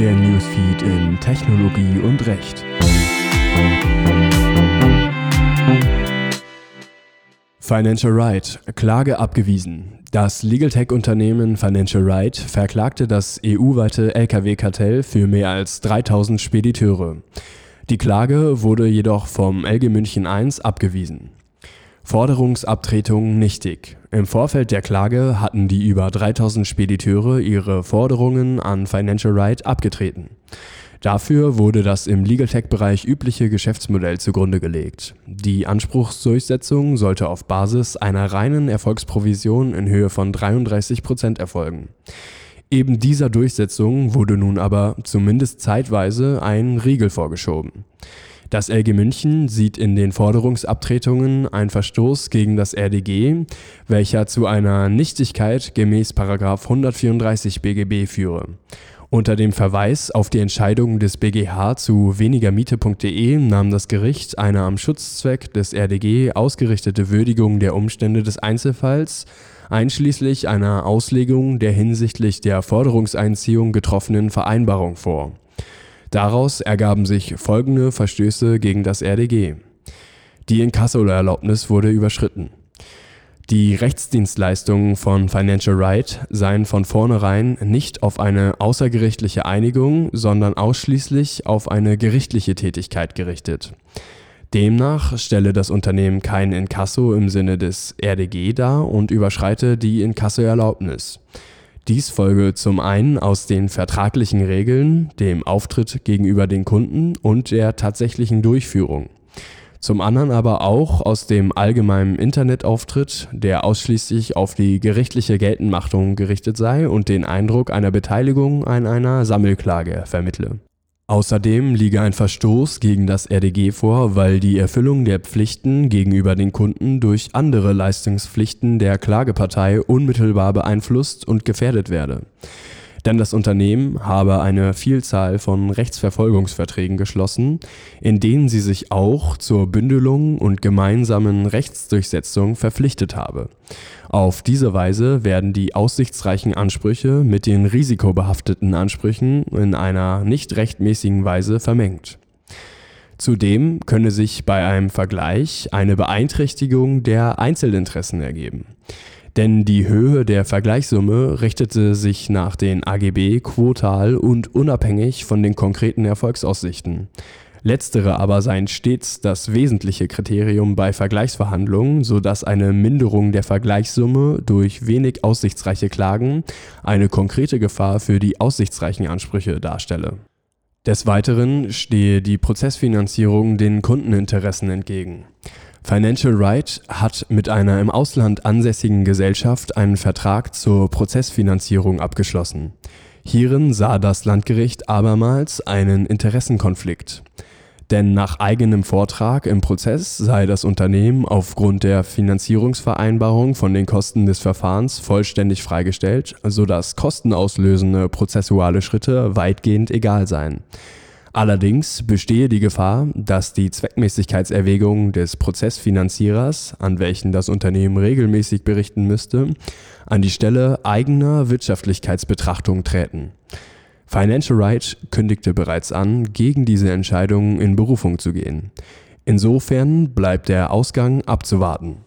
der Newsfeed in Technologie und Recht. Financial Right, Klage abgewiesen. Das Legal Tech-Unternehmen Financial Right verklagte das EU-weite Lkw-Kartell für mehr als 3000 Spediteure. Die Klage wurde jedoch vom LG München I abgewiesen. Forderungsabtretung nichtig. Im Vorfeld der Klage hatten die über 3000 Spediteure ihre Forderungen an Financial Right abgetreten. Dafür wurde das im Legal Tech-Bereich übliche Geschäftsmodell zugrunde gelegt. Die Anspruchsdurchsetzung sollte auf Basis einer reinen Erfolgsprovision in Höhe von 33 Prozent erfolgen. Eben dieser Durchsetzung wurde nun aber zumindest zeitweise ein Riegel vorgeschoben. Das LG München sieht in den Forderungsabtretungen einen Verstoß gegen das RDG, welcher zu einer Nichtigkeit gemäß 134 BGB führe. Unter dem Verweis auf die Entscheidung des BGH zu wenigermiete.de nahm das Gericht eine am Schutzzweck des RDG ausgerichtete Würdigung der Umstände des Einzelfalls, einschließlich einer Auslegung der hinsichtlich der Forderungseinziehung getroffenen Vereinbarung vor Daraus ergaben sich folgende Verstöße gegen das RDG. Die Inkassoerlaubnis wurde überschritten. Die Rechtsdienstleistungen von Financial Right seien von vornherein nicht auf eine außergerichtliche Einigung, sondern ausschließlich auf eine gerichtliche Tätigkeit gerichtet. Demnach stelle das Unternehmen kein Inkasso im Sinne des RDG dar und überschreite die Inkassoerlaubnis. Dies folge zum einen aus den vertraglichen Regeln, dem Auftritt gegenüber den Kunden und der tatsächlichen Durchführung. Zum anderen aber auch aus dem allgemeinen Internetauftritt, der ausschließlich auf die gerichtliche Geltendmachtung gerichtet sei und den Eindruck einer Beteiligung an einer Sammelklage vermittle Außerdem liege ein Verstoß gegen das RDG vor, weil die Erfüllung der Pflichten gegenüber den Kunden durch andere Leistungspflichten der Klagepartei unmittelbar beeinflusst und gefährdet werde denn das Unternehmen habe eine Vielzahl von Rechtsverfolgungsverträgen geschlossen, in denen sie sich auch zur Bündelung und gemeinsamen Rechtsdurchsetzung verpflichtet habe. Auf diese Weise werden die aussichtsreichen Ansprüche mit den risikobehafteten Ansprüchen in einer nicht rechtmäßigen Weise vermengt. Zudem könne sich bei einem Vergleich eine Beeinträchtigung der Einzelinteressen ergeben denn die Höhe der Vergleichssumme richtete sich nach den AGB quotal und unabhängig von den konkreten Erfolgsaussichten. Letztere aber seien stets das wesentliche Kriterium bei Vergleichsverhandlungen, so dass eine Minderung der Vergleichssumme durch wenig aussichtsreiche Klagen eine konkrete Gefahr für die aussichtsreichen Ansprüche darstelle. Des Weiteren stehe die Prozessfinanzierung den Kundeninteressen entgegen Financial Right hat mit einer im Ausland ansässigen Gesellschaft einen Vertrag zur Prozessfinanzierung abgeschlossen. Hierin sah das Landgericht abermals einen Interessenkonflikt. Denn nach eigenem Vortrag im Prozess sei das Unternehmen aufgrund der Finanzierungsvereinbarung von den Kosten des Verfahrens vollständig freigestellt, sodass kostenauslösende prozessuale Schritte weitgehend egal seien. Allerdings bestehe die Gefahr, dass die Zweckmäßigkeitserwägungen des Prozessfinanzierers, an welchen das Unternehmen regelmäßig berichten müsste, an die Stelle eigener Wirtschaftlichkeitsbetrachtungen träten. Financial Right kündigte bereits an, gegen diese Entscheidung in Berufung zu gehen. Insofern bleibt der Ausgang abzuwarten.